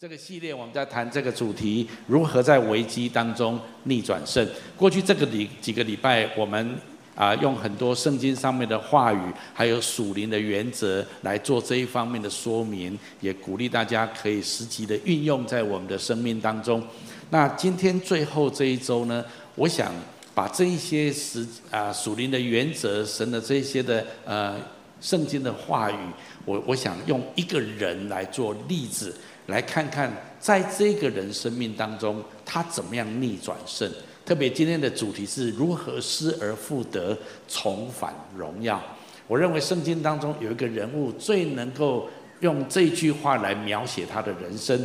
这个系列我们在谈这个主题，如何在危机当中逆转胜。过去这个礼几个礼拜，我们啊用很多圣经上面的话语，还有属灵的原则来做这一方面的说明，也鼓励大家可以实际的运用在我们的生命当中。那今天最后这一周呢，我想把这一些实啊属灵的原则、神的这些的呃圣经的话语，我我想用一个人来做例子。来看看，在这个人生命当中，他怎么样逆转胜？特别今天的主题是如何失而复得，重返荣耀。我认为圣经当中有一个人物最能够用这句话来描写他的人生。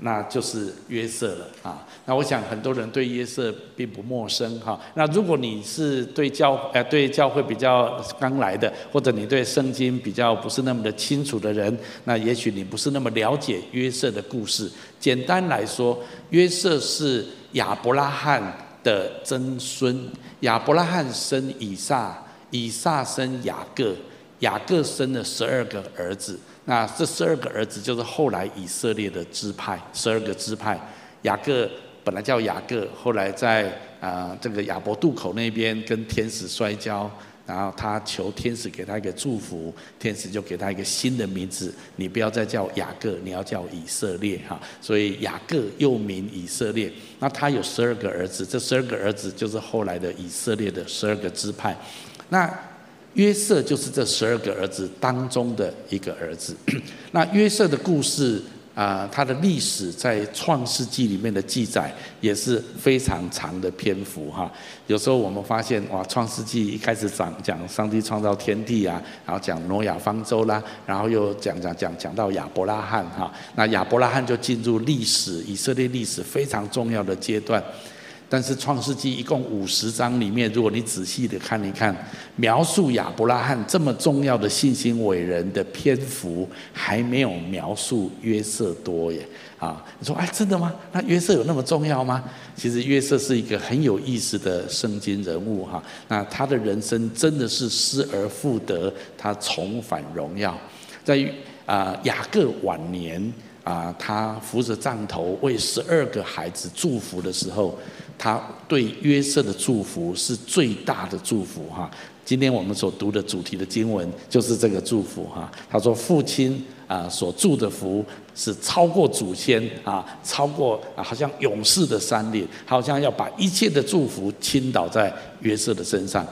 那就是约瑟了啊！那我想很多人对约瑟并不陌生哈。那如果你是对教呃对教会比较刚来的，或者你对圣经比较不是那么的清楚的人，那也许你不是那么了解约瑟的故事。简单来说，约瑟是亚伯拉罕的曾孙，亚伯拉罕生以撒，以撒生雅各，雅各生了十二个儿子。那这十二个儿子就是后来以色列的支派，十二个支派。雅各本来叫雅各，后来在啊、这个雅博渡口那边跟天使摔跤，然后他求天使给他一个祝福，天使就给他一个新的名字，你不要再叫雅各，你要叫以色列哈。所以雅各又名以色列。那他有十二个儿子，这十二个儿子就是后来的以色列的十二个支派。那约瑟就是这十二个儿子当中的一个儿子。那约瑟的故事啊、他的历史在创世纪里面的记载也是非常长的篇幅哈。有时候我们发现哇，创世纪一开始讲讲上帝创造天地啊，然后讲挪亚方舟啦，然后又讲讲讲讲到亚伯拉罕哈。那亚伯拉罕就进入历史以色列历史非常重要的阶段。但是《创世纪》一共五十章里面，如果你仔细的看一看，描述亚伯拉罕这么重要的信心伟人的篇幅，还没有描述约瑟多耶。啊，你说哎，真的吗？那约瑟有那么重要吗？其实约瑟是一个很有意思的圣经人物哈。那他的人生真的是失而复得，他重返荣耀。在啊雅各晚年啊，他扶着杖头为十二个孩子祝福的时候。他对约瑟的祝福是最大的祝福哈。今天我们所读的主题的经文就是这个祝福哈。他说：“父亲啊所祝的福是超过祖先啊，超过啊，好像勇士的山岭，好像要把一切的祝福倾倒在约瑟的身上。”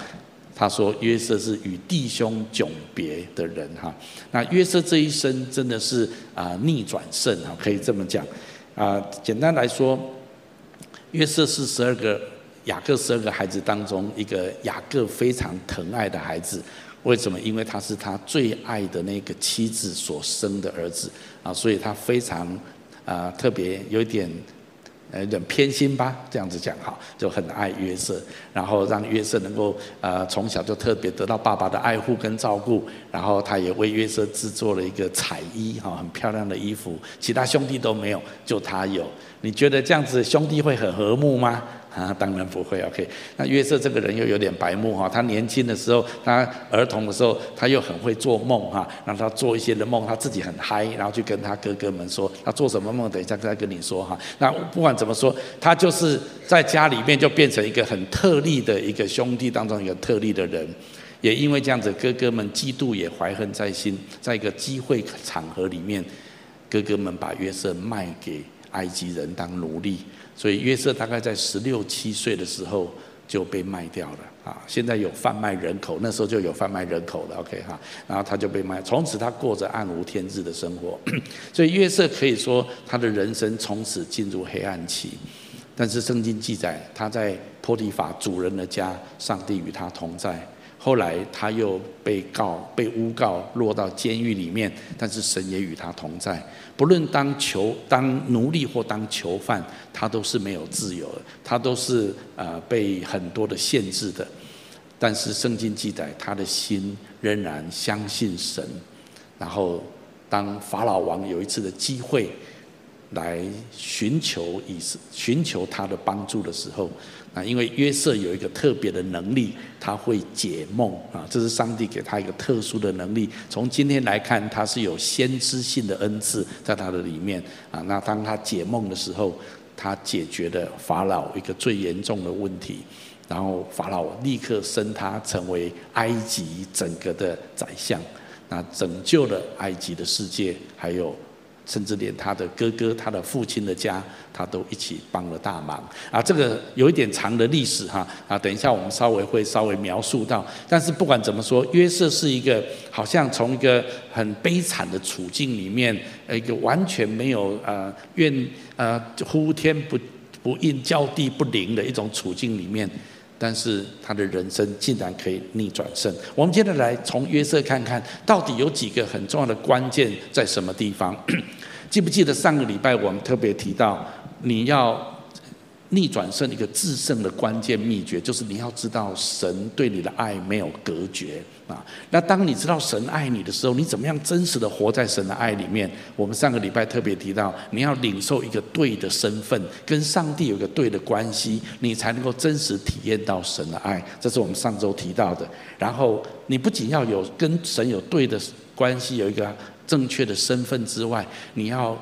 他说：“约瑟是与弟兄迥别的人哈。那约瑟这一生真的是啊逆转胜啊，可以这么讲啊。简单来说。”约瑟是十二个雅各十二个孩子当中一个雅各非常疼爱的孩子，为什么？因为他是他最爱的那个妻子所生的儿子啊，所以他非常啊特别有点。呃，有点偏心吧，这样子讲哈，就很爱约瑟，然后让约瑟能够呃从小就特别得到爸爸的爱护跟照顾，然后他也为约瑟制作了一个彩衣哈，很漂亮的衣服，其他兄弟都没有，就他有。你觉得这样子兄弟会很和睦吗？啊，当然不会。OK，那约瑟这个人又有点白目哈。他年轻的时候，他儿童的时候，他又很会做梦哈，让他做一些的梦，他自己很嗨，然后去跟他哥哥们说他做什么梦，等一下再跟你说哈。那不管怎么说，他就是在家里面就变成一个很特例的一个兄弟当中一个特例的人。也因为这样子，哥哥们嫉妒也怀恨在心，在一个机会场合里面，哥哥们把约瑟卖给埃及人当奴隶。所以约瑟大概在十六七岁的时候就被卖掉了啊！现在有贩卖人口，那时候就有贩卖人口了。OK 哈，然后他就被卖，从此他过着暗无天日的生活。所以约瑟可以说他的人生从此进入黑暗期。但是圣经记载他在波提法主人的家，上帝与他同在。后来他又被告、被诬告，落到监狱里面，但是神也与他同在。不论当囚、当奴隶或当囚犯，他都是没有自由的，他都是呃被很多的限制的。但是圣经记载，他的心仍然相信神。然后当法老王有一次的机会，来寻求以寻求他的帮助的时候，啊，因为约瑟有一个特别的能力，他会解梦啊，这是上帝给他一个特殊的能力。从今天来看，他是有先知性的恩赐在他的里面啊。那当他解梦的时候，他解决了法老一个最严重的问题，然后法老立刻升他成为埃及整个的宰相，那拯救了埃及的世界，还有。甚至连他的哥哥、他的父亲的家，他都一起帮了大忙啊！这个有一点长的历史哈啊，等一下我们稍微会稍微描述到。但是不管怎么说，约瑟是一个好像从一个很悲惨的处境里面，一个完全没有呃怨呃呼天不不应叫地不灵的一种处境里面。但是他的人生竟然可以逆转胜。我们接着来从约瑟看看到底有几个很重要的关键在什么地方？记不记得上个礼拜我们特别提到，你要。逆转胜一个制胜的关键秘诀，就是你要知道神对你的爱没有隔绝啊。那当你知道神爱你的时候，你怎么样真实的活在神的爱里面？我们上个礼拜特别提到，你要领受一个对的身份，跟上帝有一个对的关系，你才能够真实体验到神的爱。这是我们上周提到的。然后你不仅要有跟神有对的关系，有一个正确的身份之外，你要。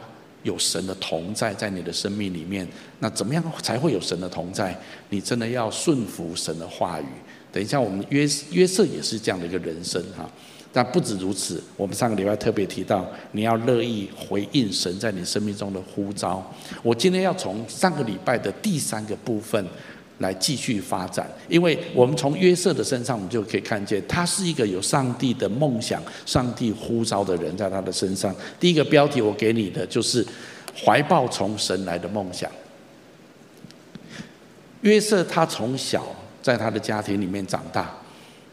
有神的同在在你的生命里面，那怎么样才会有神的同在？你真的要顺服神的话语。等一下，我们约约瑟也是这样的一个人生哈。但不止如此，我们上个礼拜特别提到，你要乐意回应神在你生命中的呼召。我今天要从上个礼拜的第三个部分。来继续发展，因为我们从约瑟的身上，我们就可以看见，他是一个有上帝的梦想、上帝呼召的人，在他的身上。第一个标题我给你的就是怀抱从神来的梦想。约瑟他从小在他的家庭里面长大，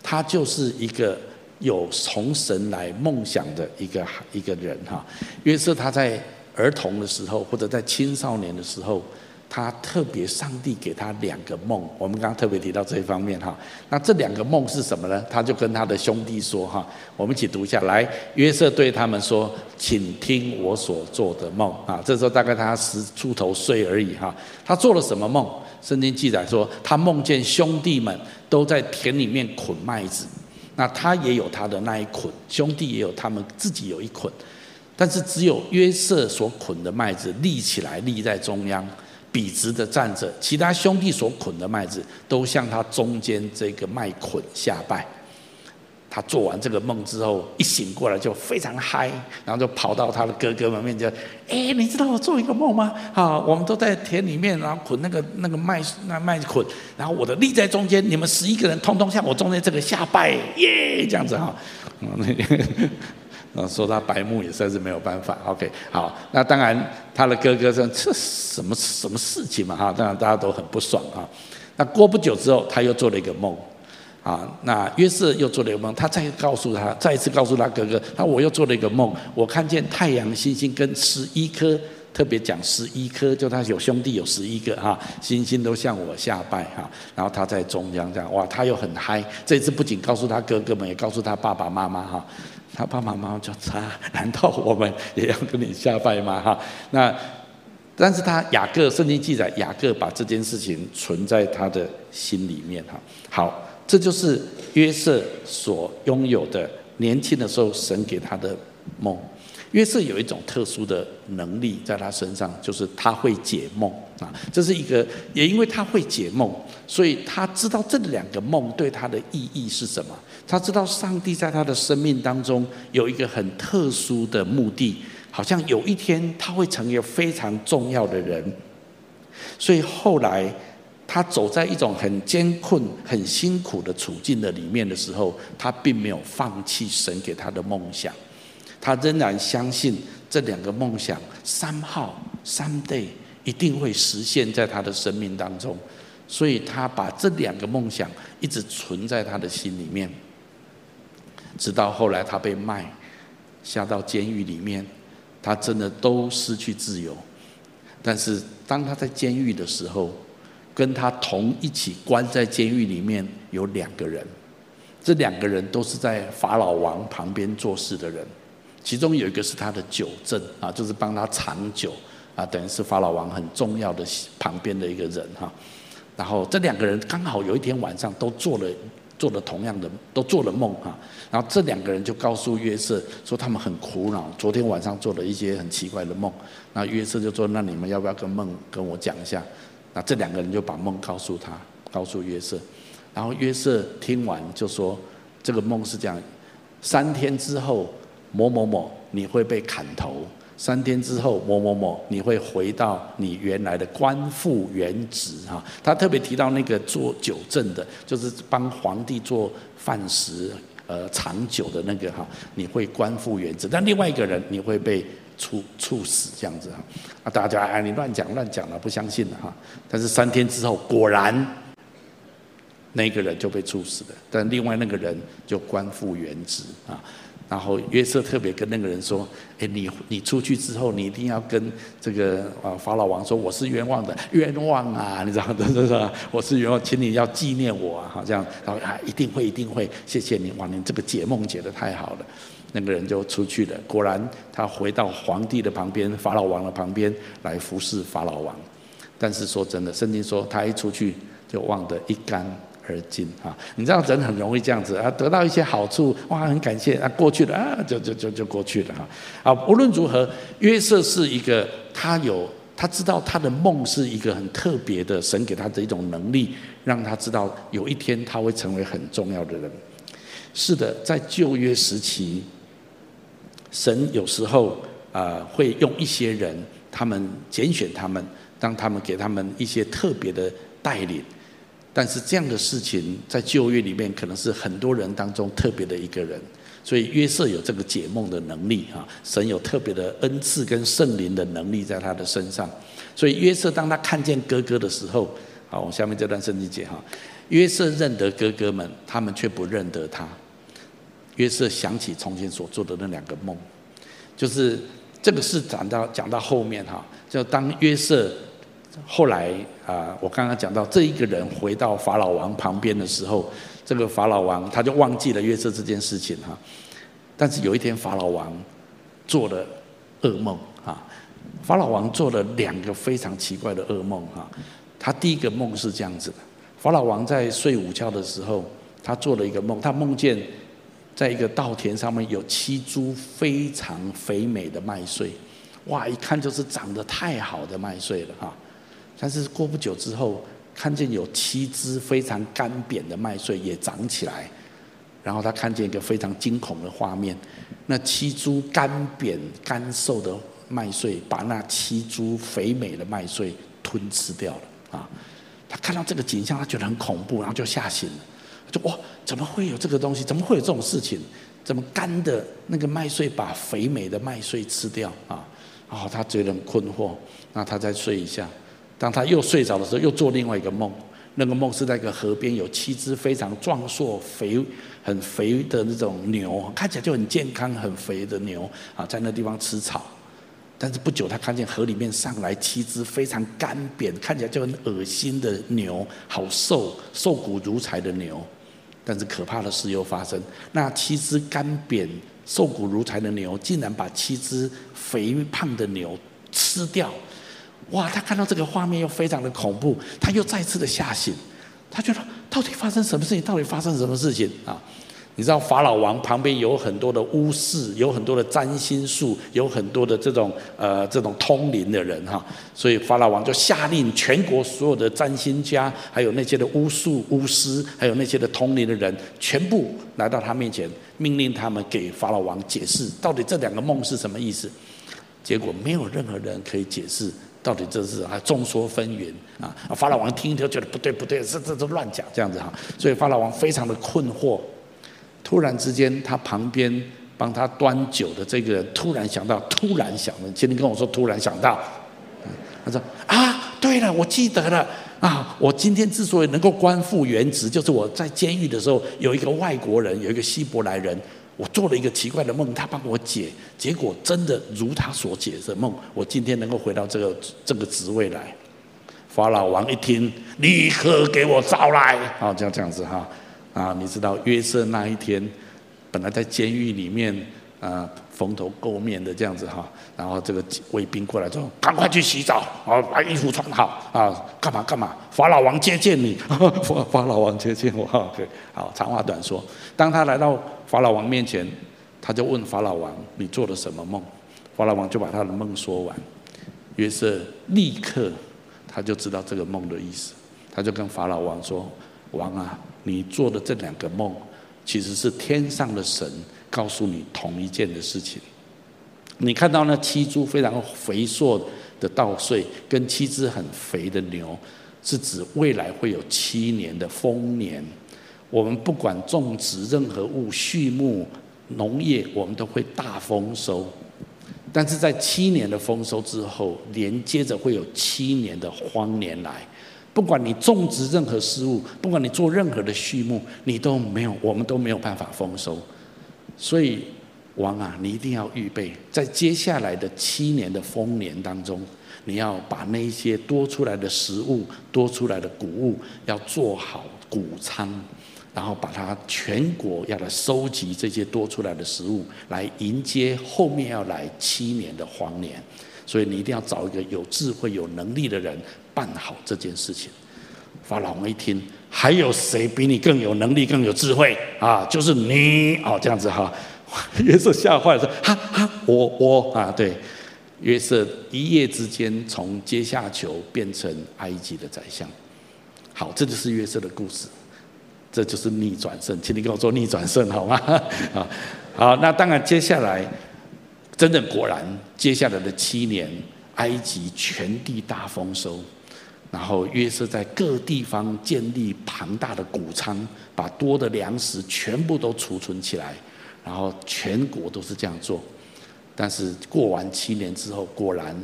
他就是一个有从神来梦想的一个一个人哈。约瑟他在儿童的时候，或者在青少年的时候。他特别，上帝给他两个梦，我们刚刚特别提到这一方面哈。那这两个梦是什么呢？他就跟他的兄弟说哈，我们一起读一下来。约瑟对他们说：“请听我所做的梦啊。”这时候大概他十出头岁而已哈。他做了什么梦？圣经记载说，他梦见兄弟们都在田里面捆麦子，那他也有他的那一捆，兄弟也有他们自己有一捆，但是只有约瑟所捆的麦子立起来，立在中央。笔直的站着，其他兄弟所捆的麦子都向他中间这个麦捆下拜。他做完这个梦之后，一醒过来就非常嗨，然后就跑到他的哥哥们面前：“哎，你知道我做一个梦吗？啊，我们都在田里面，然后捆那个那个麦那麦捆，然后我的立在中间，你们十一个人通通向我中间这个下拜，耶，这样子哈。”嗯，说他白目也算是没有办法。OK，好，那当然他的哥哥说，这什么什么事情嘛哈，当然大家都很不爽啊。那过不久之后，他又做了一个梦，啊，那约瑟又做了一个梦，他再告诉他，再一次告诉他哥哥，他我又做了一个梦，我看见太阳星星跟十一颗，特别讲十一颗，就他有兄弟有十一个哈，星星都向我下拜哈，然后他在中央这样，哇，他又很嗨，这次不仅告诉他哥哥们，也告诉他爸爸妈妈哈。他爸爸妈妈就说：“难道我们也要跟你下拜吗？”哈，那但是他雅各圣经记载，雅各把这件事情存在他的心里面。哈，好，这就是约瑟所拥有的年轻的时候神给他的梦。约瑟有一种特殊的能力在他身上，就是他会解梦啊。这是一个，也因为他会解梦，所以他知道这两个梦对他的意义是什么。他知道上帝在他的生命当中有一个很特殊的目的，好像有一天他会成为非常重要的人。所以后来他走在一种很艰困、很辛苦的处境的里面的时候，他并没有放弃神给他的梦想。他仍然相信这两个梦想，somehow someday 一定会实现在他的生命当中，所以他把这两个梦想一直存在他的心里面，直到后来他被卖下到监狱里面，他真的都失去自由。但是当他在监狱的时候，跟他同一起关在监狱里面有两个人，这两个人都是在法老王旁边做事的人。其中有一个是他的酒政啊，就是帮他藏酒，啊，等于是法老王很重要的旁边的一个人哈。然后这两个人刚好有一天晚上都做了做了同样的都做了梦哈。然后这两个人就告诉约瑟说他们很苦恼，昨天晚上做了一些很奇怪的梦。那约瑟就说：那你们要不要跟梦跟我讲一下？那这两个人就把梦告诉他，告诉约瑟。然后约瑟听完就说：这个梦是这样，三天之后某某某你会被砍头。三天之后，某某某，你会回到你原来的官复原职哈。他特别提到那个做酒政的，就是帮皇帝做饭食，呃，长久的那个哈，你会官复原职。但另外一个人，你会被处处死这样子哈。啊，大家哎，你乱讲乱讲了，不相信了哈。但是三天之后，果然那个人就被处死了，但另外那个人就官复原职啊。然后约瑟特别跟那个人说：“哎，你你出去之后，你一定要跟这个啊法老王说，我是冤枉的，冤枉啊！你知道吗？是是我是冤枉，请你要纪念我啊！好，这样，然后啊，一定会，一定会，谢谢你，哇，你这个解梦解得太好了。那个人就出去了，果然他回到皇帝的旁边，法老王的旁边来服侍法老王。但是说真的，圣经说他一出去就忘得一干。”而今啊，你知道人很容易这样子啊，得到一些好处，哇，很感谢啊，过去了啊，就就就就过去了哈。啊，无论如何，约瑟是一个，他有他知道他的梦是一个很特别的，神给他的一种能力，让他知道有一天他会成为很重要的人。是的，在旧约时期，神有时候啊会用一些人，他们拣选他们，让他们给他们一些特别的带领。但是这样的事情在旧约里面可能是很多人当中特别的一个人，所以约瑟有这个解梦的能力哈，神有特别的恩赐跟圣灵的能力在他的身上，所以约瑟当他看见哥哥的时候，好，我下面这段圣经节哈，约瑟认得哥哥们，他们却不认得他。约瑟想起从前所做的那两个梦，就是这个是讲到讲到后面哈，就当约瑟。后来啊，我刚刚讲到这一个人回到法老王旁边的时候，这个法老王他就忘记了约瑟这件事情哈。但是有一天法老王做了噩梦啊，法老王做了两个非常奇怪的噩梦哈。他第一个梦是这样子的：法老王在睡午觉的时候，他做了一个梦，他梦见在一个稻田上面有七株非常肥美的麦穗，哇，一看就是长得太好的麦穗了哈。但是过不久之后，看见有七只非常干瘪的麦穗也长起来，然后他看见一个非常惊恐的画面，那七株干瘪干瘦的麦穗把那七株肥美的麦穗吞吃掉了啊！他看到这个景象，他觉得很恐怖，然后就吓醒了，就哇，怎么会有这个东西？怎么会有这种事情？怎么干的那个麦穗把肥美的麦穗吃掉啊？然后他觉得很困惑，那他再睡一下。当他又睡着的时候，又做另外一个梦。那个梦是在一个河边，有七只非常壮硕、肥、很肥的那种牛，看起来就很健康、很肥的牛啊，在那地方吃草。但是不久，他看见河里面上来七只非常干瘪、看起来就很恶心的牛，好瘦、瘦骨如柴的牛。但是可怕的事又发生，那七只干瘪、瘦骨如柴的牛，竟然把七只肥胖的牛吃掉。哇！他看到这个画面又非常的恐怖，他又再次的吓醒，他觉得到底发生什么事情？到底发生什么事情啊？你知道法老王旁边有很多的巫师，有很多的占星术，有很多的这种呃这种通灵的人哈，所以法老王就下令全国所有的占星家，还有那些的巫术巫师，还有那些的通灵的人，全部来到他面前，命令他们给法老王解释到底这两个梦是什么意思。结果没有任何人可以解释。到底这是啊众说纷纭啊！法老王听一听觉得不对不对，这这都乱讲这样子哈，所以法老王非常的困惑。突然之间，他旁边帮他端酒的这个人突然想到，突然想了，请你跟我说，突然想到，他说啊，对了，我记得了啊，我今天之所以能够官复原职，就是我在监狱的时候有一个外国人，有一个希伯来人。我做了一个奇怪的梦，他帮我解，结果真的如他所解的梦，我今天能够回到这个这个职位来。法老王一听，立刻给我招来，啊，这样这样子哈，啊，你知道约瑟那一天，本来在监狱里面啊蓬头垢面的这样子哈，然后这个卫兵过来之后，赶快去洗澡啊，把衣服穿好啊，干嘛干嘛？法老王接见你，法法老王接见我。对，好，长话短说，当他来到法老王面前，他就问法老王：“你做了什么梦？”法老王就把他的梦说完，约瑟立刻他就知道这个梦的意思，他就跟法老王说：“王啊，你做的这两个梦，其实是天上的神告诉你同一件的事情。你看到那七株非常肥硕的稻穗，跟七只很肥的牛，是指未来会有七年的丰年。我们不管种植任何物、畜牧、农业，我们都会大丰收。”但是在七年的丰收之后，连接着会有七年的荒年来。不管你种植任何事物，不管你做任何的畜牧，你都没有，我们都没有办法丰收。所以，王啊，你一定要预备，在接下来的七年的丰年当中，你要把那些多出来的食物、多出来的谷物，要做好谷仓。然后把它全国要来收集这些多出来的食物，来迎接后面要来七年的荒年。所以你一定要找一个有智慧、有能力的人办好这件事情。法老王一听，还有谁比你更有能力、更有智慧啊？就是你哦，这样子哈。约瑟吓坏了，说：哈哈，我我啊，对。约瑟一夜之间从阶下囚变成埃及的宰相。好，这就是约瑟的故事。这就是逆转胜，请你跟我说逆转胜好吗？好，好，那当然，接下来真的果然，接下来的七年，埃及全地大丰收，然后约瑟在各地方建立庞大的谷仓，把多的粮食全部都储存起来，然后全国都是这样做。但是过完七年之后，果然。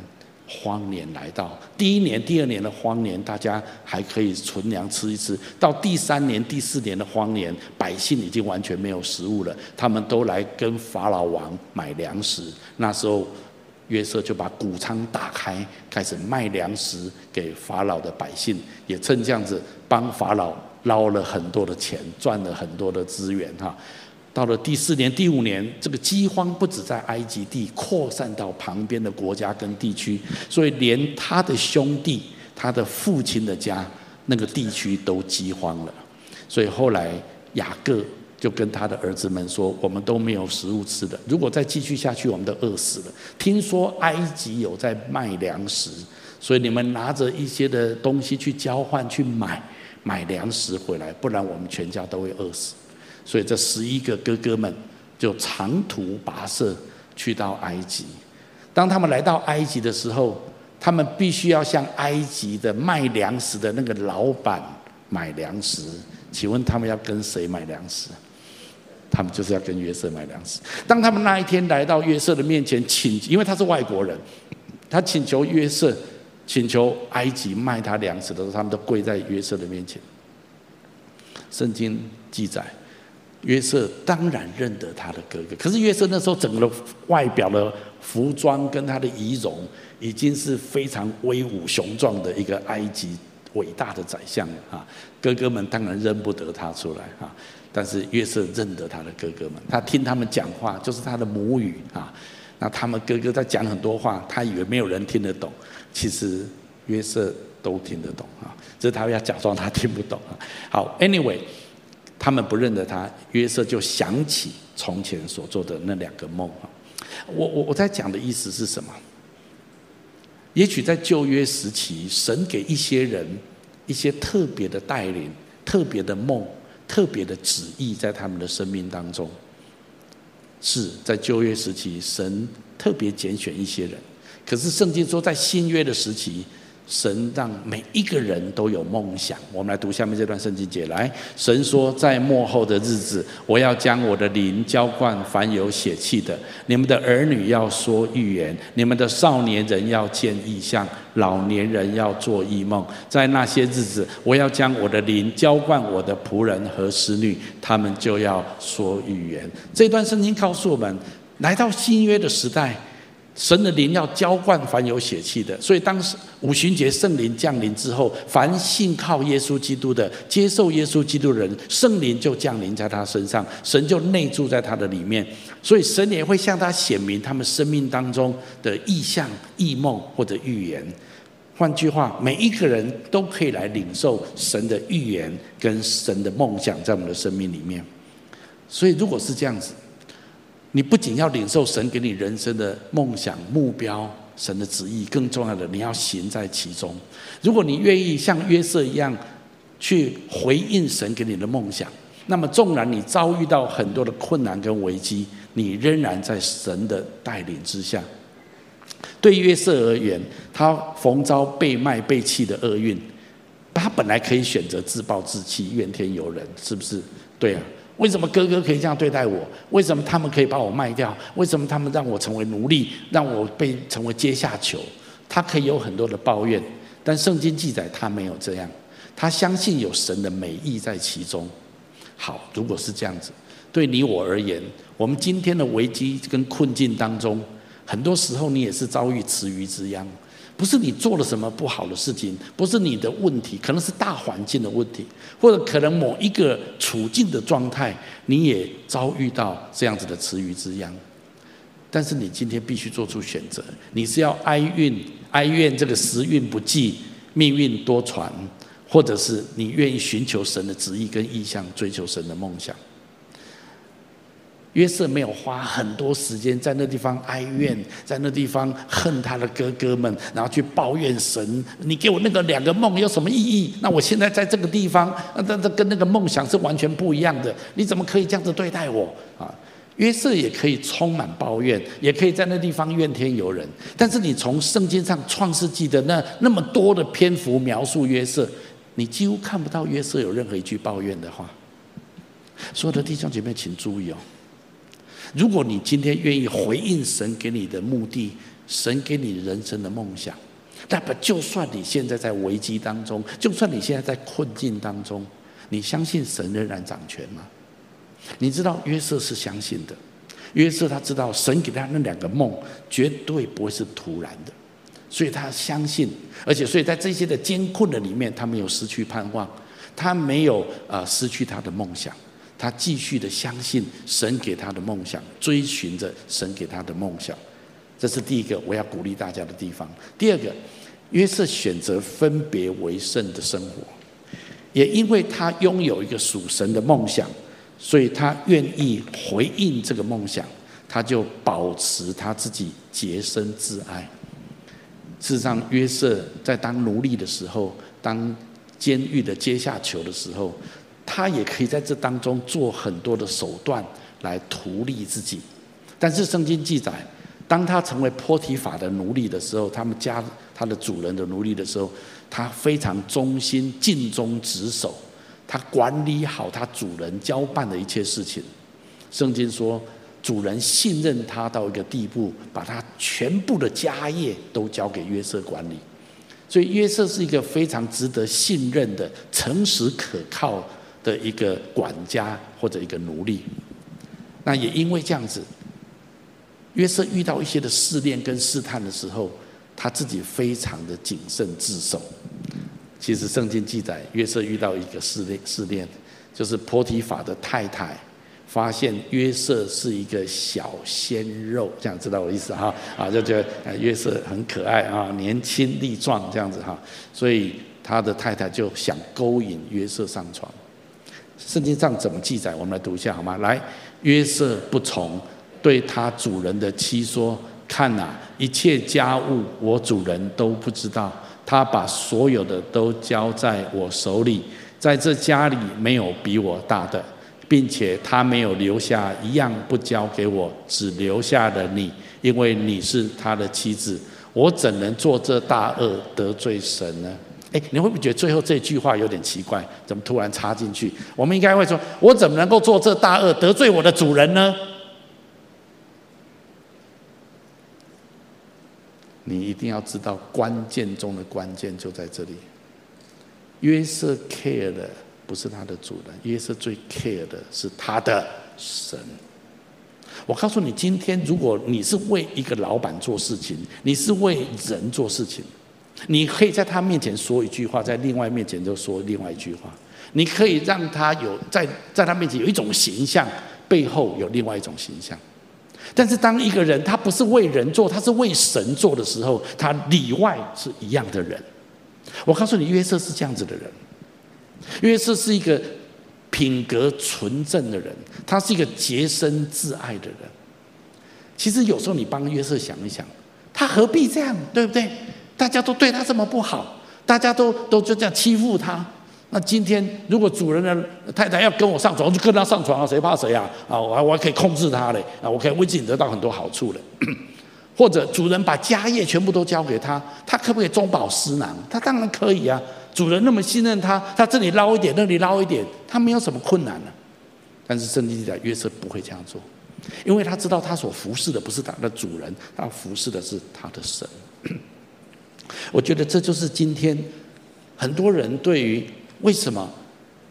荒年来到，第一年、第二年的荒年，大家还可以存粮吃一吃。到第三年、第四年的荒年，百姓已经完全没有食物了，他们都来跟法老王买粮食。那时候，约瑟就把谷仓打开，开始卖粮食给法老的百姓，也趁这样子帮法老捞了很多的钱，赚了很多的资源哈。到了第四年、第五年，这个饥荒不止在埃及地扩散到旁边的国家跟地区，所以连他的兄弟、他的父亲的家那个地区都饥荒了。所以后来雅各就跟他的儿子们说：“我们都没有食物吃的，如果再继续下去，我们都饿死了。听说埃及有在卖粮食，所以你们拿着一些的东西去交换、去买买粮食回来，不然我们全家都会饿死。”所以这十一个哥哥们就长途跋涉去到埃及。当他们来到埃及的时候，他们必须要向埃及的卖粮食的那个老板买粮食。请问他们要跟谁买粮食？他们就是要跟约瑟买粮食。当他们那一天来到约瑟的面前，请，因为他是外国人，他请求约瑟，请求埃及卖他粮食的时候，他们都跪在约瑟的面前。圣经记载。约瑟当然认得他的哥哥，可是约瑟那时候整个外表的服装跟他的仪容，已经是非常威武雄壮的一个埃及伟大的宰相了啊！哥哥们当然认不得他出来啊，但是约瑟认得他的哥哥们，他听他们讲话就是他的母语啊。那他们哥哥在讲很多话，他以为没有人听得懂，其实约瑟都听得懂啊，这是他要假装他听不懂啊。好，Anyway。他们不认得他，约瑟就想起从前所做的那两个梦啊。我我我在讲的意思是什么？也许在旧约时期，神给一些人一些特别的带领、特别的梦、特别的旨意，在他们的生命当中，是在旧约时期，神特别拣选一些人。可是圣经说，在新约的时期。神让每一个人都有梦想。我们来读下面这段圣经节。来，神说，在末后的日子，我要将我的灵浇灌凡有血气的。你们的儿女要说预言，你们的少年人要见异象，老年人要做异梦。在那些日子，我要将我的灵浇灌我的仆人和使女，他们就要说预言。这段圣经告诉我们，来到新约的时代。神的灵要浇灌凡有血气的，所以当时五旬节圣灵降临之后，凡信靠耶稣基督的、接受耶稣基督的人，圣灵就降临在他身上，神就内住在他的里面，所以神也会向他显明他们生命当中的异象、异梦或者预言。换句话，每一个人都可以来领受神的预言跟神的梦想在我们的生命里面。所以，如果是这样子，你不仅要领受神给你人生的梦想、目标、神的旨意，更重要的，你要行在其中。如果你愿意像约瑟一样去回应神给你的梦想，那么纵然你遭遇到很多的困难跟危机，你仍然在神的带领之下。对约瑟而言，他逢遭被卖被弃的厄运，他本来可以选择自暴自弃、怨天尤人，是不是？对啊，为什么哥哥可以这样对待我？为什么他们可以把我卖掉？为什么他们让我成为奴隶，让我被成为阶下囚？他可以有很多的抱怨，但圣经记载他没有这样，他相信有神的美意在其中。好，如果是这样子，对你我而言，我们今天的危机跟困境当中，很多时候你也是遭遇池鱼之殃，不是你做了什么不好的事情，不是你的问题，可能是大环境的问题，或者可能某一个处境的状态，你也遭遇到这样子的池鱼之殃。但是你今天必须做出选择，你是要哀怨哀怨这个时运不济，命运多舛。或者是你愿意寻求神的旨意跟意向，追求神的梦想。约瑟没有花很多时间在那地方哀怨，在那地方恨他的哥哥们，然后去抱怨神。你给我那个两个梦有什么意义？那我现在在这个地方，那这跟那个梦想是完全不一样的。你怎么可以这样子对待我啊？约瑟也可以充满抱怨，也可以在那地方怨天尤人。但是你从圣经上创世纪的那那么多的篇幅描述约瑟。你几乎看不到约瑟有任何一句抱怨的话。所有的弟兄姐妹，请注意哦！如果你今天愿意回应神给你的目的，神给你人生的梦想，那么就算你现在在危机当中，就算你现在在困境当中，你相信神仍然掌权吗？你知道约瑟是相信的，约瑟他知道神给他那两个梦绝对不会是突然的。所以他相信，而且所以在这些的艰困的里面，他没有失去盼望，他没有呃失去他的梦想，他继续的相信神给他的梦想，追寻着神给他的梦想。这是第一个我要鼓励大家的地方。第二个，约瑟选择分别为圣的生活，也因为他拥有一个属神的梦想，所以他愿意回应这个梦想，他就保持他自己洁身自爱。事实上，约瑟在当奴隶的时候，当监狱的阶下囚的时候，他也可以在这当中做很多的手段来图利自己。但是圣经记载，当他成为波提法的奴隶的时候，他们家他的主人的奴隶的时候，他非常忠心、尽忠职守，他管理好他主人交办的一切事情。圣经说。主人信任他到一个地步，把他全部的家业都交给约瑟管理，所以约瑟是一个非常值得信任的、诚实可靠的一个管家或者一个奴隶。那也因为这样子，约瑟遇到一些的试炼跟试探的时候，他自己非常的谨慎自守。其实圣经记载，约瑟遇到一个试炼，试炼就是波提法的太太。发现约瑟是一个小鲜肉，这样知道我的意思哈啊，就觉得约瑟很可爱啊，年轻力壮这样子哈，所以他的太太就想勾引约瑟上床。圣经上怎么记载？我们来读一下好吗？来，约瑟不从，对他主人的妻说：“看哪，一切家务我主人都不知道，他把所有的都交在我手里，在这家里没有比我大的。”并且他没有留下一样不交给我，只留下了你，因为你是他的妻子。我怎能做这大恶得罪神呢？哎，你会不会觉得最后这句话有点奇怪？怎么突然插进去？我们应该会说：我怎么能够做这大恶得罪我的主人呢？你一定要知道关键中的关键就在这里。约瑟 care 的。不是他的主人，约瑟最 care 的是他的神。我告诉你，今天如果你是为一个老板做事情，你是为人做事情，你可以在他面前说一句话，在另外面前就说另外一句话。你可以让他有在在他面前有一种形象，背后有另外一种形象。但是当一个人他不是为人做，他是为神做的时候，他里外是一样的人。我告诉你，约瑟是这样子的人。约瑟是一个品格纯正的人，他是一个洁身自爱的人。其实有时候你帮约瑟想一想，他何必这样，对不对？大家都对他这么不好，大家都都就这样欺负他。那今天如果主人的太太要跟我上床，我就跟他上床啊，谁怕谁啊？啊，我还我还可以控制他嘞，啊，我可以为自己得到很多好处嘞。或者主人把家业全部都交给他，他可不可以中饱私囊？他当然可以啊。主人那么信任他，他这里捞一点，那里捞一点，他没有什么困难呢。但是圣经讲约瑟不会这样做，因为他知道他所服侍的不是他的主人，他服侍的是他的神。我觉得这就是今天很多人对于。为什么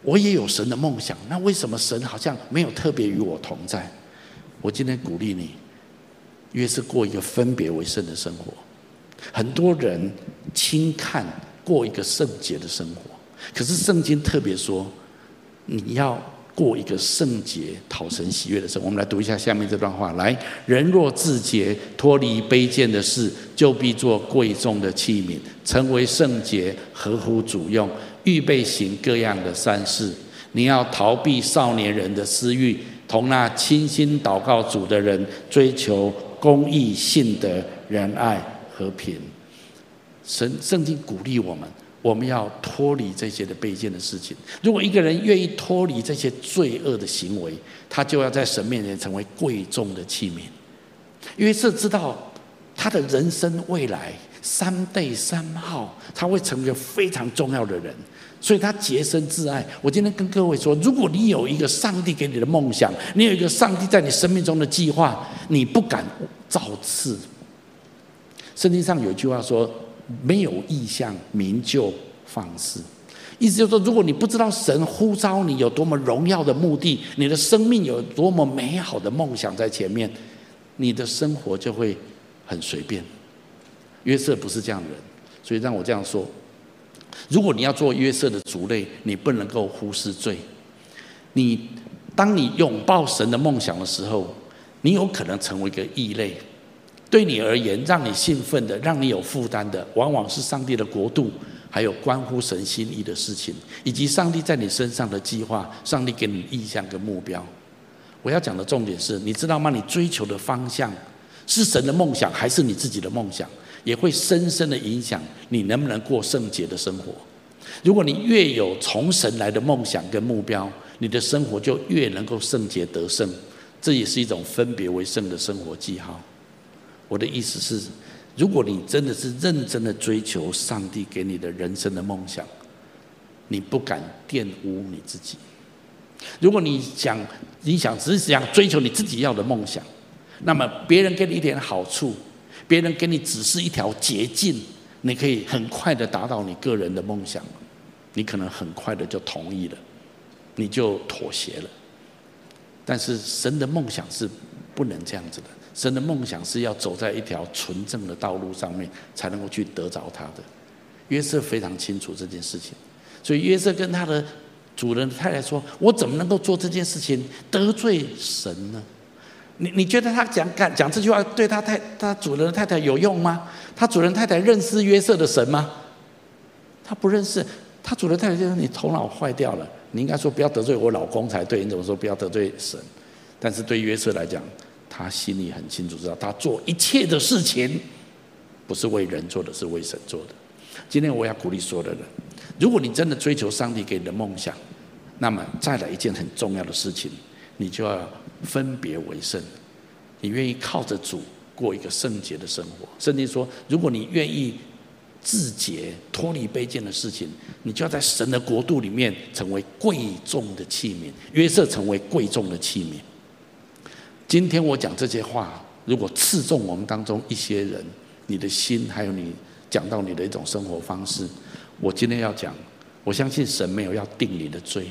我也有神的梦想？那为什么神好像没有特别与我同在？我今天鼓励你，越是过一个分别为圣的生活。很多人轻看过一个圣洁的生活，可是圣经特别说，你要过一个圣洁、讨神喜悦的生活。我们来读一下下面这段话：来，人若自洁，脱离卑贱的事，就必做贵重的器皿，成为圣洁，合乎主用。预备行各样的善事，你要逃避少年人的私欲，同那倾心祷告主的人追求公义、信德、仁爱、和平。神圣经鼓励我们，我们要脱离这些的卑贱的事情。如果一个人愿意脱离这些罪恶的行为，他就要在神面前成为贵重的器皿。约瑟知道他的人生未来三代三号，他会成为非常重要的人。所以他洁身自爱。我今天跟各位说，如果你有一个上帝给你的梦想，你有一个上帝在你生命中的计划，你不敢造次。圣经上有一句话说：“没有异象，民就放肆。”意思就是说，如果你不知道神呼召你有多么荣耀的目的，你的生命有多么美好的梦想在前面，你的生活就会很随便。约瑟不是这样的人，所以让我这样说。如果你要做约瑟的族类，你不能够忽视罪。你当你拥抱神的梦想的时候，你有可能成为一个异类。对你而言，让你兴奋的、让你有负担的，往往是上帝的国度，还有关乎神心意的事情，以及上帝在你身上的计划。上帝给你意向跟目标。我要讲的重点是，你知道吗？你追求的方向是神的梦想，还是你自己的梦想？也会深深的影响你能不能过圣洁的生活。如果你越有从神来的梦想跟目标，你的生活就越能够圣洁得胜。这也是一种分别为圣的生活记号。我的意思是，如果你真的是认真的追求上帝给你的人生的梦想，你不敢玷污你自己。如果你想，你想只是想追求你自己要的梦想，那么别人给你一点好处。别人给你只是一条捷径，你可以很快的达到你个人的梦想，你可能很快的就同意了，你就妥协了。但是神的梦想是不能这样子的，神的梦想是要走在一条纯正的道路上面，才能够去得着他的。约瑟非常清楚这件事情，所以约瑟跟他的主人太太说：“我怎么能够做这件事情得罪神呢？”你你觉得他讲讲讲这句话对他太他主人的太太有用吗？他主人太太认识约瑟的神吗？他不认识。他主人太太就说：“你头脑坏掉了，你应该说不要得罪我老公才对。你怎么说不要得罪神？”但是对约瑟来讲，他心里很清楚，知道他做一切的事情不是为人做的，是为神做的。今天我要鼓励所有的人，如果你真的追求上帝给你的梦想，那么再来一件很重要的事情，你就要。分别为圣，你愿意靠着主过一个圣洁的生活。圣经说，如果你愿意自洁、脱离卑贱的事情，你就要在神的国度里面成为贵重的器皿。约瑟成为贵重的器皿。今天我讲这些话，如果刺中我们当中一些人，你的心还有你讲到你的一种生活方式，我今天要讲，我相信神没有要定你的罪，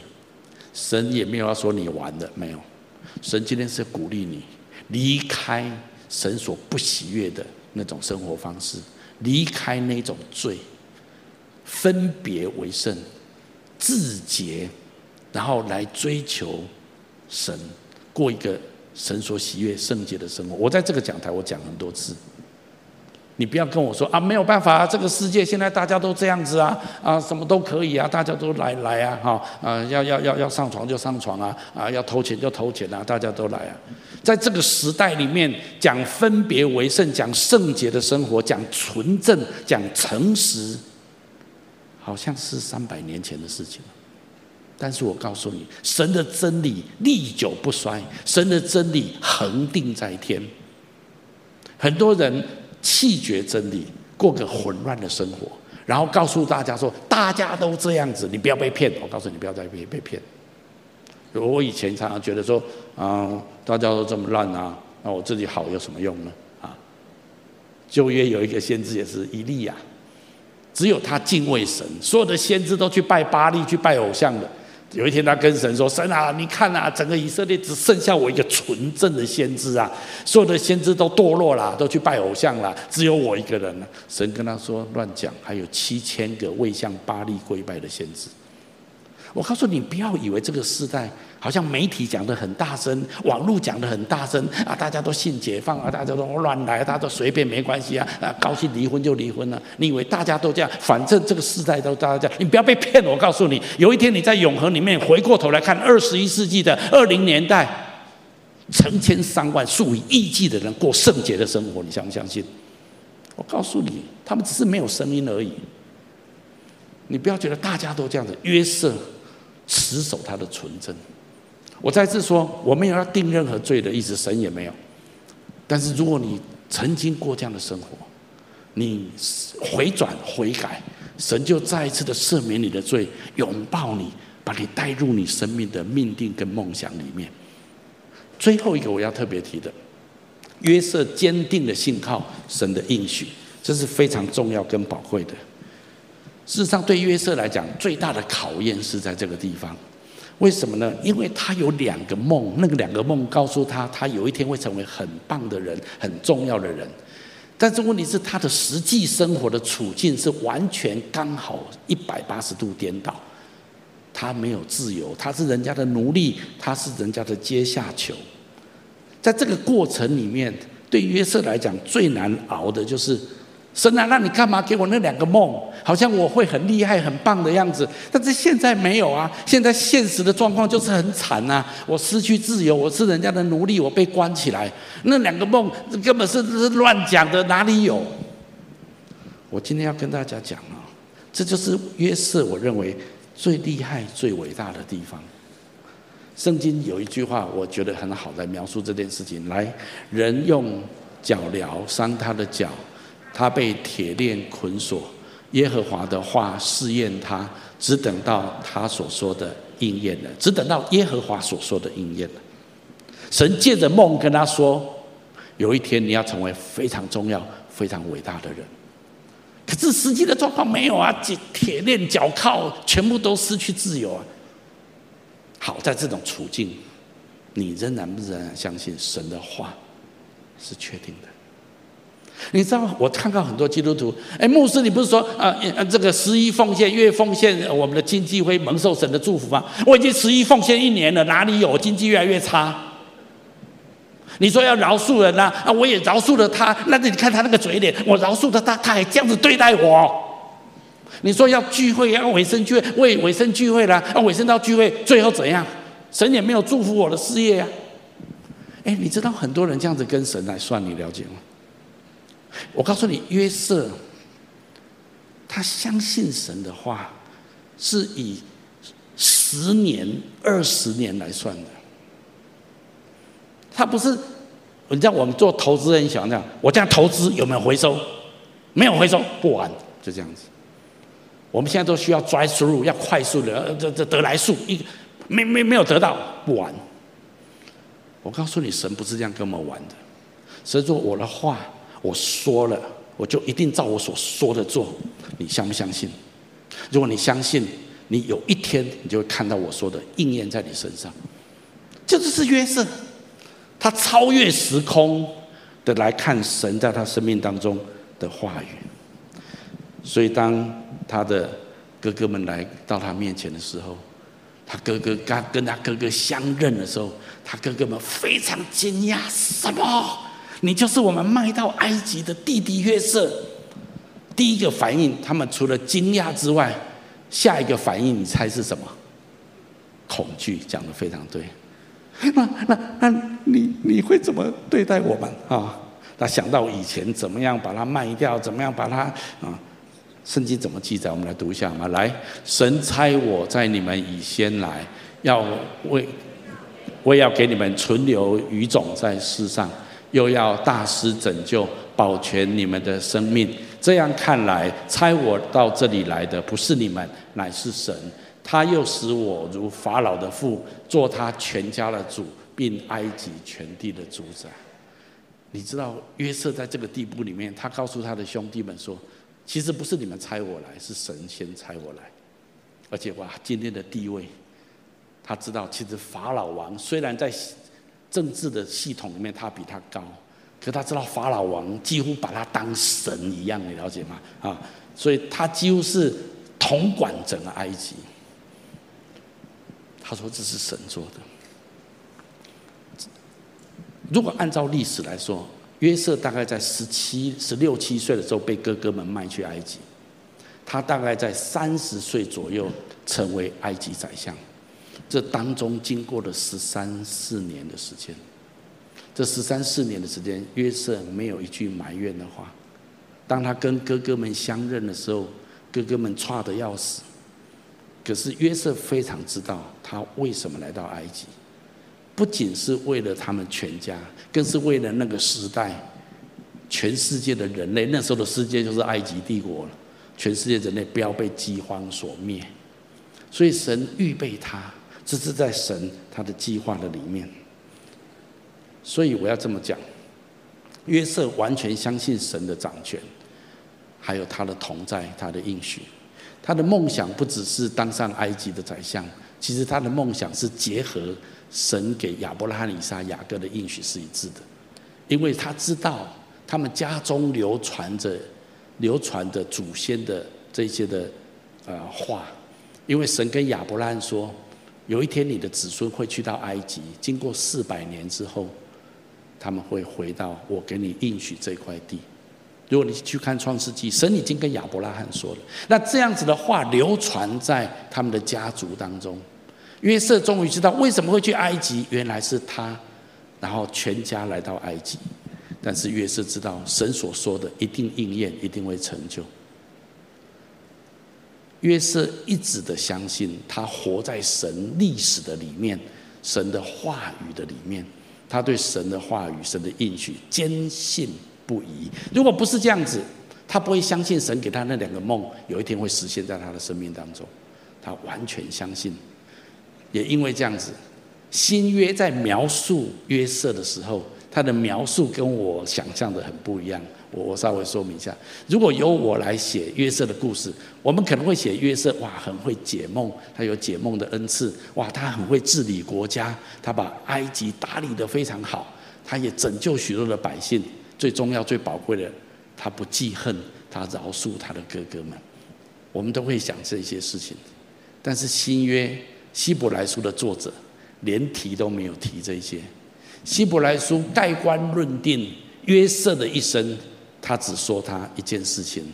神也没有要说你完的，没有。神今天是鼓励你离开神所不喜悦的那种生活方式，离开那种罪，分别为圣，自洁，然后来追求神，过一个神所喜悦圣洁的生活。我在这个讲台我讲很多次。你不要跟我说啊，没有办法啊，这个世界现在大家都这样子啊，啊，什么都可以啊，大家都来来啊，哈，啊，要要要要上床就上床啊，啊，要偷钱就偷钱啊，大家都来啊。在这个时代里面，讲分别为圣，讲圣洁的生活，讲纯正，讲诚实，好像是三百年前的事情。但是我告诉你，神的真理历久不衰，神的真理恒定在天。很多人。弃绝真理，过个混乱的生活，然后告诉大家说：“大家都这样子，你不要被骗。”我告诉你，不要再被被骗。我以前常常觉得说：“啊，大家都这么烂啊，那我自己好有什么用呢？”啊，旧约有一个先知也是一例啊，只有他敬畏神，所有的先知都去拜巴力、去拜偶像的。有一天，他跟神说：“神啊，你看啊，整个以色列只剩下我一个纯正的先知啊，所有的先知都堕落了，都去拜偶像了，只有我一个人了。”神跟他说：“乱讲，还有七千个未向巴力跪拜的先知。”我告诉你，不要以为这个时代好像媒体讲得很大声，网络讲得很大声啊，大家都信解放啊，大家都乱来，大家都随便没关系啊，啊，高兴离婚就离婚了啊。你以为大家都这样？反正这个时代都大家这样，你不要被骗。我告诉你，有一天你在永恒里面回过头来看二十一世纪的二零年代，成千上万、数以亿计的人过圣洁的生活，你相不相信？我告诉你，他们只是没有声音而已。你不要觉得大家都这样子，约瑟。持守他的纯真。我再次说，我没有要定任何罪的意思，神也没有。但是如果你曾经过这样的生活，你回转悔改，神就再一次的赦免你的罪，拥抱你，把你带入你生命的命定跟梦想里面。最后一个我要特别提的，约瑟坚定的信靠神的应许，这是非常重要跟宝贵的。事实上，对约瑟来讲，最大的考验是在这个地方。为什么呢？因为他有两个梦，那个两个梦告诉他，他有一天会成为很棒的人，很重要的人。但是问题是，他的实际生活的处境是完全刚好一百八十度颠倒。他没有自由，他是人家的奴隶，他是人家的阶下囚。在这个过程里面，对约瑟来讲，最难熬的就是。神啊，那你干嘛给我那两个梦？好像我会很厉害、很棒的样子。但是现在没有啊！现在现实的状况就是很惨啊！我失去自由，我是人家的奴隶，我被关起来。那两个梦根本是是乱讲的，哪里有？我今天要跟大家讲啊，这就是约瑟，我认为最厉害、最伟大的地方。圣经有一句话，我觉得很好，来描述这件事情：来，人用脚镣伤他的脚。他被铁链捆锁，耶和华的话试验他，只等到他所说的应验了，只等到耶和华所说的应验了。神借着梦跟他说，有一天你要成为非常重要、非常伟大的人。可是实际的状况没有啊，铁铁链脚铐，全部都失去自由啊。好，在这种处境，你仍然仍然相信神的话是确定的？你知道，我看到很多基督徒，哎，牧师，你不是说啊，呃，这个十一奉献、月奉献，我们的经济会蒙受神的祝福吗？我已经十一奉献一年了，哪里有经济越来越差？你说要饶恕人呐，啊，我也饶恕了他，那你看他那个嘴脸，我饶恕了他，他还这样子对待我。你说要聚会，要委身聚会，我也委身聚会了，啊，委身到聚会，最后怎样？神也没有祝福我的事业啊。哎，你知道很多人这样子跟神来算，你了解吗？我告诉你，约瑟，他相信神的话，是以十年、二十年来算的。他不是，你知道我们做投资人想这样，我这样投资有没有回收？没有回收，不玩，就这样子。我们现在都需要 drive through，要快速的，这这得来速，一没没没有得到，不玩。我告诉你，神不是这样跟我们玩的。神说我的话。我说了，我就一定照我所说的做。你相不相信？如果你相信，你有一天你就会看到我说的应验在你身上。这就是约瑟，他超越时空的来看神在他生命当中的话语。所以当他的哥哥们来到他面前的时候，他哥哥跟跟他哥哥相认的时候，他哥哥们非常惊讶，什么？你就是我们卖到埃及的弟弟约瑟？第一个反应，他们除了惊讶之外，下一个反应，你猜是什么？恐惧，讲的非常对。那那那你你会怎么对待我们啊？他想到以前怎么样把它卖掉，怎么样把它啊？圣经怎么记载？我们来读一下嘛。来，神差我在你们以先来，要为我也要给你们存留余种在世上，又要大师拯救，保全你们的生命。这样看来，差我到这里来的不是你们，乃是神。他又使我如法老的父，做他全家的主，并埃及全地的主宰。你知道约瑟在这个地步里面，他告诉他的兄弟们说：“其实不是你们差我来，是神先差我来。”而且哇，今天的地位，他知道其实法老王虽然在政治的系统里面他比他高，可他知道法老王几乎把他当神一样，你了解吗？啊，所以他几乎是统管整个埃及。他说：“这是神做的。”如果按照历史来说，约瑟大概在十七、十六七岁的时候被哥哥们卖去埃及，他大概在三十岁左右成为埃及宰相。这当中经过了十三四年的时间，这十三四年的时间，约瑟没有一句埋怨的话。当他跟哥哥们相认的时候，哥哥们差的要死。可是约瑟非常知道他为什么来到埃及，不仅是为了他们全家，更是为了那个时代，全世界的人类。那时候的世界就是埃及帝国了，全世界人类不要被饥荒所灭。所以神预备他，这是在神他的计划的里面。所以我要这么讲，约瑟完全相信神的掌权，还有他的同在，他的应许。他的梦想不只是当上埃及的宰相，其实他的梦想是结合神给亚伯拉罕、以撒、雅各的应许是一致的，因为他知道他们家中流传着、流传着祖先的这些的呃话，因为神跟亚伯拉罕说，有一天你的子孙会去到埃及，经过四百年之后，他们会回到我给你应许这块地。如果你去看创世纪，神已经跟亚伯拉罕说了，那这样子的话流传在他们的家族当中。约瑟终于知道为什么会去埃及，原来是他，然后全家来到埃及。但是约瑟知道神所说的一定应验，一定会成就。约瑟一直的相信，他活在神历史的里面，神的话语的里面，他对神的话语、神的应许坚信。不疑。如果不是这样子，他不会相信神给他那两个梦有一天会实现在他的生命当中。他完全相信。也因为这样子，新约在描述约瑟的时候，他的描述跟我想象的很不一样。我我稍微说明一下。如果由我来写约瑟的故事，我们可能会写约瑟哇，很会解梦，他有解梦的恩赐。哇，他很会治理国家，他把埃及打理得非常好，他也拯救许多的百姓。最重要、最宝贵的，他不记恨，他饶恕他的哥哥们。我们都会想这些事情，但是新约希伯来书的作者连提都没有提这些。希伯来书盖棺论定约瑟的一生，他只说他一件事情。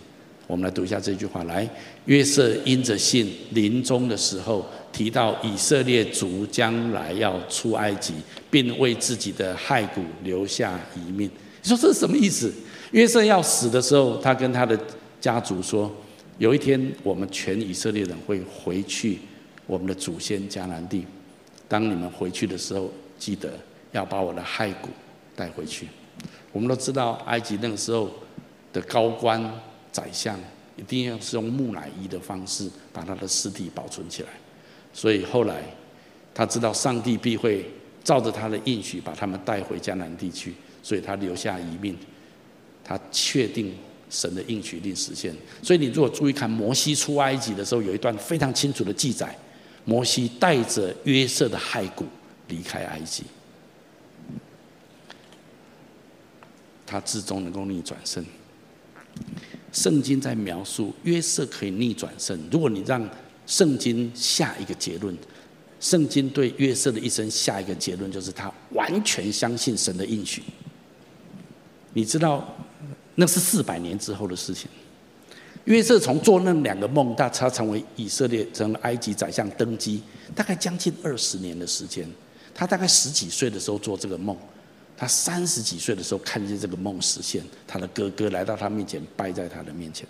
我们来读一下这句话：来，约瑟因着信，临终的时候提到以色列族将来要出埃及，并为自己的骸骨留下遗命。你说这是什么意思？约瑟要死的时候，他跟他的家族说：“有一天，我们全以色列人会回去我们的祖先迦南地。当你们回去的时候，记得要把我的骸骨带回去。”我们都知道，埃及那个时候的高官宰相一定要是用木乃伊的方式把他的尸体保存起来。所以后来他知道上帝必会照着他的应许把他们带回迦南地区。所以他留下遗命，他确定神的应许一定实现。所以你如果注意看摩西出埃及的时候，有一段非常清楚的记载：摩西带着约瑟的骸骨离开埃及，他至终能够逆转胜。圣经在描述约瑟可以逆转胜。如果你让圣经下一个结论，圣经对约瑟的一生下一个结论，就是他完全相信神的应许。你知道，那是四百年之后的事情。约瑟从做那两个梦到他成为以色列成为埃及宰相登基，大概将近二十年的时间。他大概十几岁的时候做这个梦，他三十几岁的时候看见这个梦实现，他的哥哥来到他面前，拜在他的面前。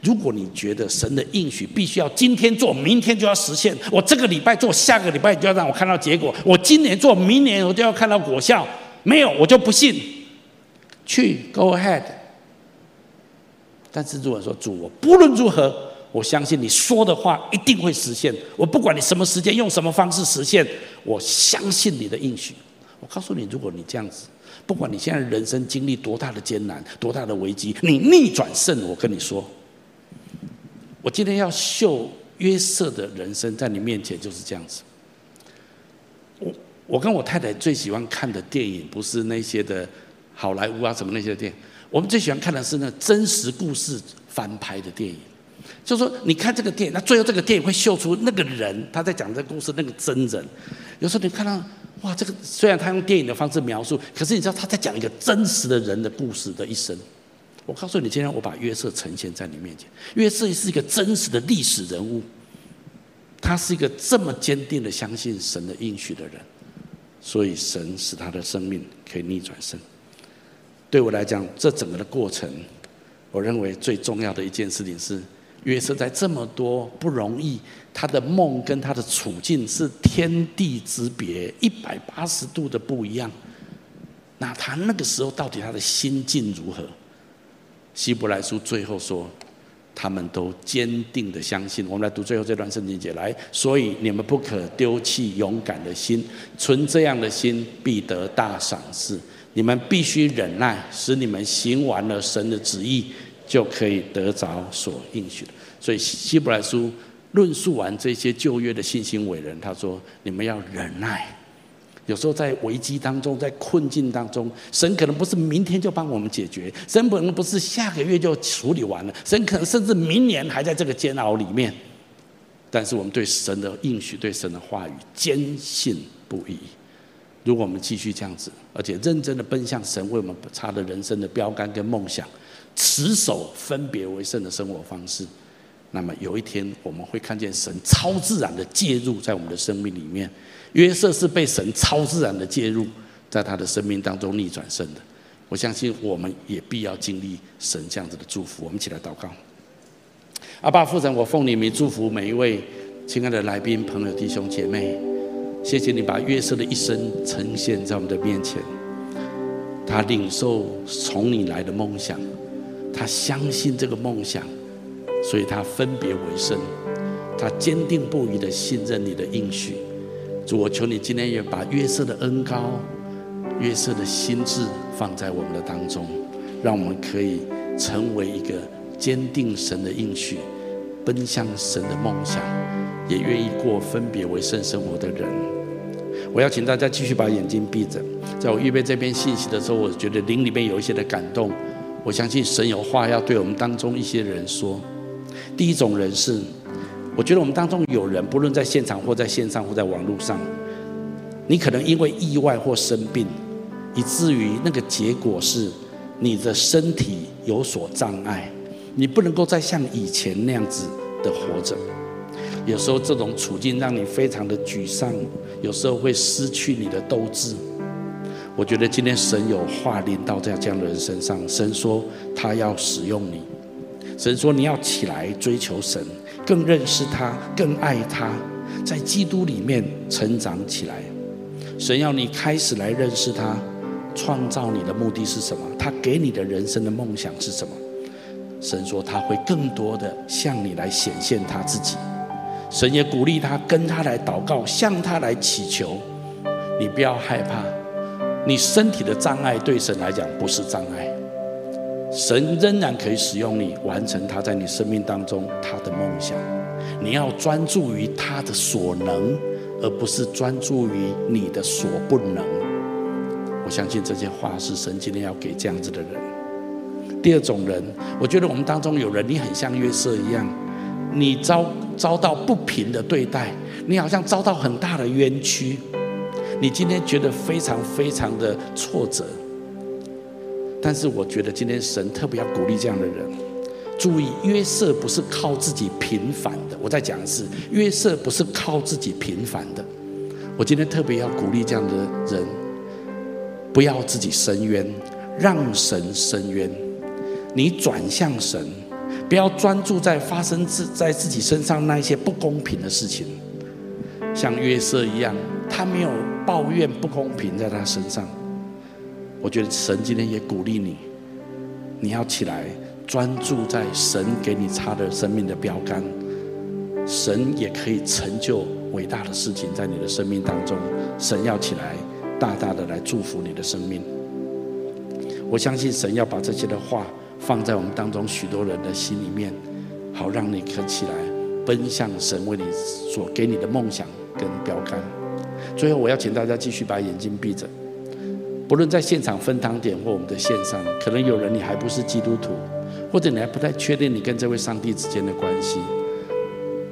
如果你觉得神的应许必须要今天做，明天就要实现，我这个礼拜做，下个礼拜就要让我看到结果，我今年做，明年我就要看到果效，没有我就不信。去，Go ahead。但是如果说主，我不论如何，我相信你说的话一定会实现。我不管你什么时间，用什么方式实现，我相信你的应许。我告诉你，如果你这样子，不管你现在人生经历多大的艰难、多大的危机，你逆转胜，我跟你说。我今天要秀约瑟的人生在你面前就是这样子。我我跟我太太最喜欢看的电影不是那些的好莱坞啊什么那些电影，我们最喜欢看的是那真实故事翻拍的电影。就是说，你看这个电影，那最后这个电影会秀出那个人他在讲这个故事那个真人。有时候你看到哇，这个虽然他用电影的方式描述，可是你知道他在讲一个真实的人的故事的一生。我告诉你，今天我把约瑟呈现在你面前。约瑟是一个真实的历史人物，他是一个这么坚定的相信神的应许的人，所以神使他的生命可以逆转胜。对我来讲，这整个的过程，我认为最重要的一件事情是，约瑟在这么多不容易，他的梦跟他的处境是天地之别，一百八十度的不一样。那他那个时候到底他的心境如何？希伯来书最后说，他们都坚定的相信。我们来读最后这段圣经节，来，所以你们不可丢弃勇敢的心，存这样的心必得大赏赐。你们必须忍耐，使你们行完了神的旨意，就可以得着所应许的。所以希伯来书论述完这些旧约的信心伟人，他说：你们要忍耐。有时候在危机当中，在困境当中，神可能不是明天就帮我们解决，神可能不是下个月就处理完了，神可能甚至明年还在这个煎熬里面。但是我们对神的应许、对神的话语坚信不疑。如果我们继续这样子，而且认真的奔向神为我们插的人生的标杆跟梦想，持守分别为圣的生活方式，那么有一天我们会看见神超自然的介入在我们的生命里面。约瑟是被神超自然的介入，在他的生命当中逆转胜的。我相信我们也必要经历神这样子的祝福。我们一起来祷告。阿爸父神，我奉你名祝福每一位亲爱的来宾、朋友、弟兄姐妹。谢谢你把约瑟的一生呈现在我们的面前。他领受从你来的梦想，他相信这个梦想，所以他分别为圣。他坚定不移的信任你的应许。主，我求你今天也把约瑟的恩膏、约瑟的心志放在我们的当中，让我们可以成为一个坚定神的应许、奔向神的梦想，也愿意过分别为圣生活的人。我要请大家继续把眼睛闭着。在我预备这篇信息的时候，我觉得灵里面有一些的感动。我相信神有话要对我们当中一些人说。第一种人是。我觉得我们当中有人，不论在现场或在线上或在网络上，你可能因为意外或生病，以至于那个结果是你的身体有所障碍，你不能够再像以前那样子的活着。有时候这种处境让你非常的沮丧，有时候会失去你的斗志。我觉得今天神有话临到这样的人身上，神说他要使用你，神说你要起来追求神。更认识他，更爱他，在基督里面成长起来。神要你开始来认识他，创造你的目的是什么？他给你的人生的梦想是什么？神说他会更多的向你来显现他自己。神也鼓励他跟他来祷告，向他来祈求。你不要害怕，你身体的障碍对神来讲不是障碍。神仍然可以使用你，完成他在你生命当中他的梦想。你要专注于他的所能，而不是专注于你的所不能。我相信这些话是神今天要给这样子的人。第二种人，我觉得我们当中有人，你很像约瑟一样，你遭遭到不平的对待，你好像遭到很大的冤屈，你今天觉得非常非常的挫折。但是我觉得今天神特别要鼓励这样的人，注意约瑟不是靠自己平反的。我再讲一次，约瑟不是靠自己平反的。我今天特别要鼓励这样的人，不要自己伸冤，让神伸冤。你转向神，不要专注在发生自在自己身上那一些不公平的事情。像约瑟一样，他没有抱怨不公平在他身上。我觉得神今天也鼓励你，你要起来专注在神给你插的生命的标杆，神也可以成就伟大的事情在你的生命当中。神要起来，大大的来祝福你的生命。我相信神要把这些的话放在我们当中许多人的心里面，好让你可起来奔向神为你所给你的梦想跟标杆。最后，我要请大家继续把眼睛闭着。不论在现场分堂点或我们的线上，可能有人你还不是基督徒，或者你还不太确定你跟这位上帝之间的关系。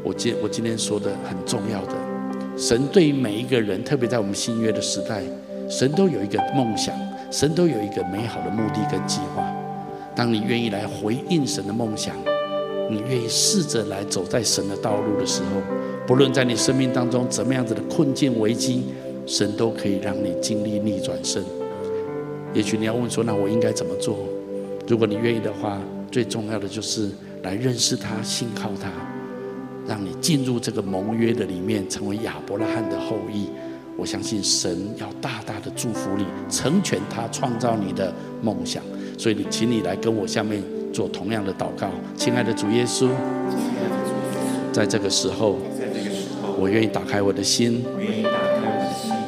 我今我今天说的很重要的，神对于每一个人，特别在我们新约的时代，神都有一个梦想，神都有一个美好的目的跟计划。当你愿意来回应神的梦想，你愿意试着来走在神的道路的时候，不论在你生命当中怎么样子的困境危机，神都可以让你经历逆转胜。也许你要问说：“那我应该怎么做？”如果你愿意的话，最重要的就是来认识他、信靠他，让你进入这个盟约的里面，成为亚伯拉罕的后裔。我相信神要大大的祝福你，成全他创造你的梦想。所以，你请你来跟我下面做同样的祷告，亲爱的主耶稣，在这个时候，我愿意打开我的心。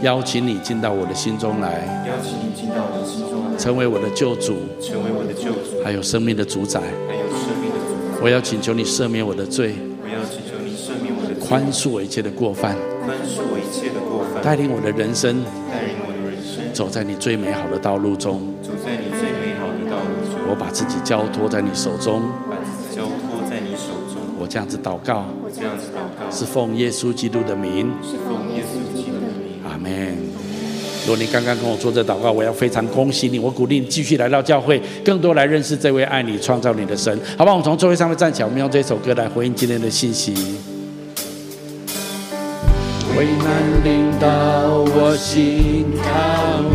邀请你进到我的心中来，邀请你进到我的心中来，成为我的救主，成为我的救主，还有生命的主宰，还有生命的主宰。我要请求你赦免我的罪，我要请求你赦免我的罪，宽恕我一切的过犯，宽恕我一切的过犯，带领我的人生，带领我的人生，走在你最美好的道路中，走在你最美好的道路中。我把自己交托在你手中，把自己交托在你手中。我这样子祷告，我这样子祷告，是奉耶稣基督的名，是奉耶稣基督的名。阿门。如果你刚刚跟我做这祷告，我要非常恭喜你。我鼓励你继续来到教会，更多来认识这位爱你、创造你的神。好吧，我们从座位上面站起来，我们用这首歌来回应今天的信息。危难临到我心靠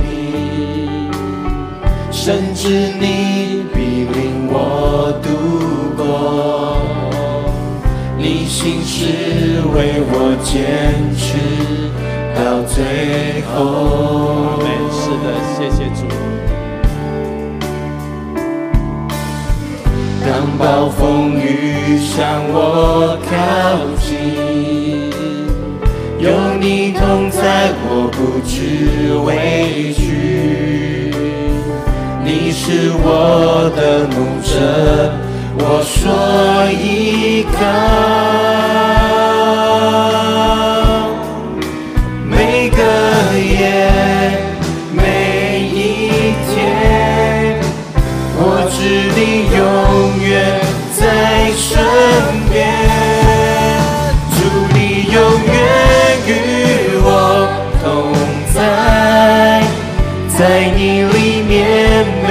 你，甚至你必领我度过，你心事为我坚持。到最后，没事的，谢谢主。当暴风雨向我靠近，有你同在，我不知畏惧。你是我的牧者，我说依靠，每个夜，每一天，我知你永远在身边。祝你永远与我同在，在你里面没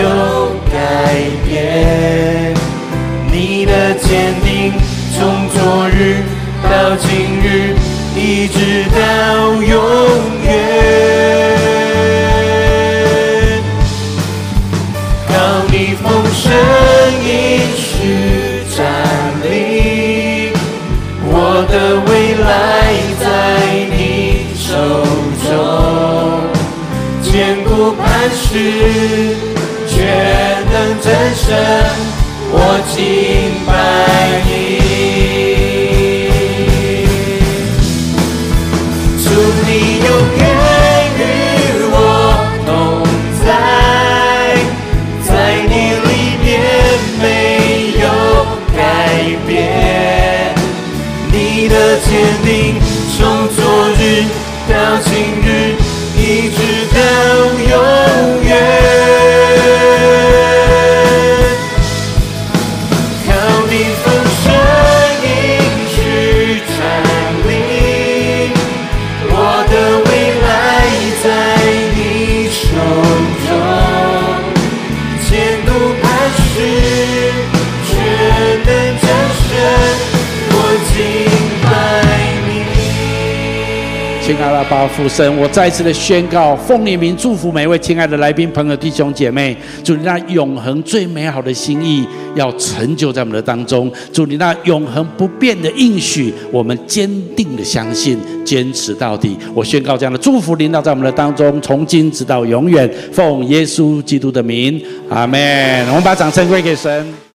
有改变。坚定，从昨日到今日，一直到永远。靠你风声应许站立，我的未来在你手中，坚固磐石，却能震胜我今。down 亲爱的爸父神，我再次的宣告，奉你名祝福每位亲爱的来宾朋友弟兄姐妹，祝你那永恒最美好的心意要成就在我们的当中，祝你那永恒不变的应许，我们坚定的相信，坚持到底。我宣告这样的祝福领导在我们的当中，从今直到永远，奉耶稣基督的名，阿门。我们把掌声归给神。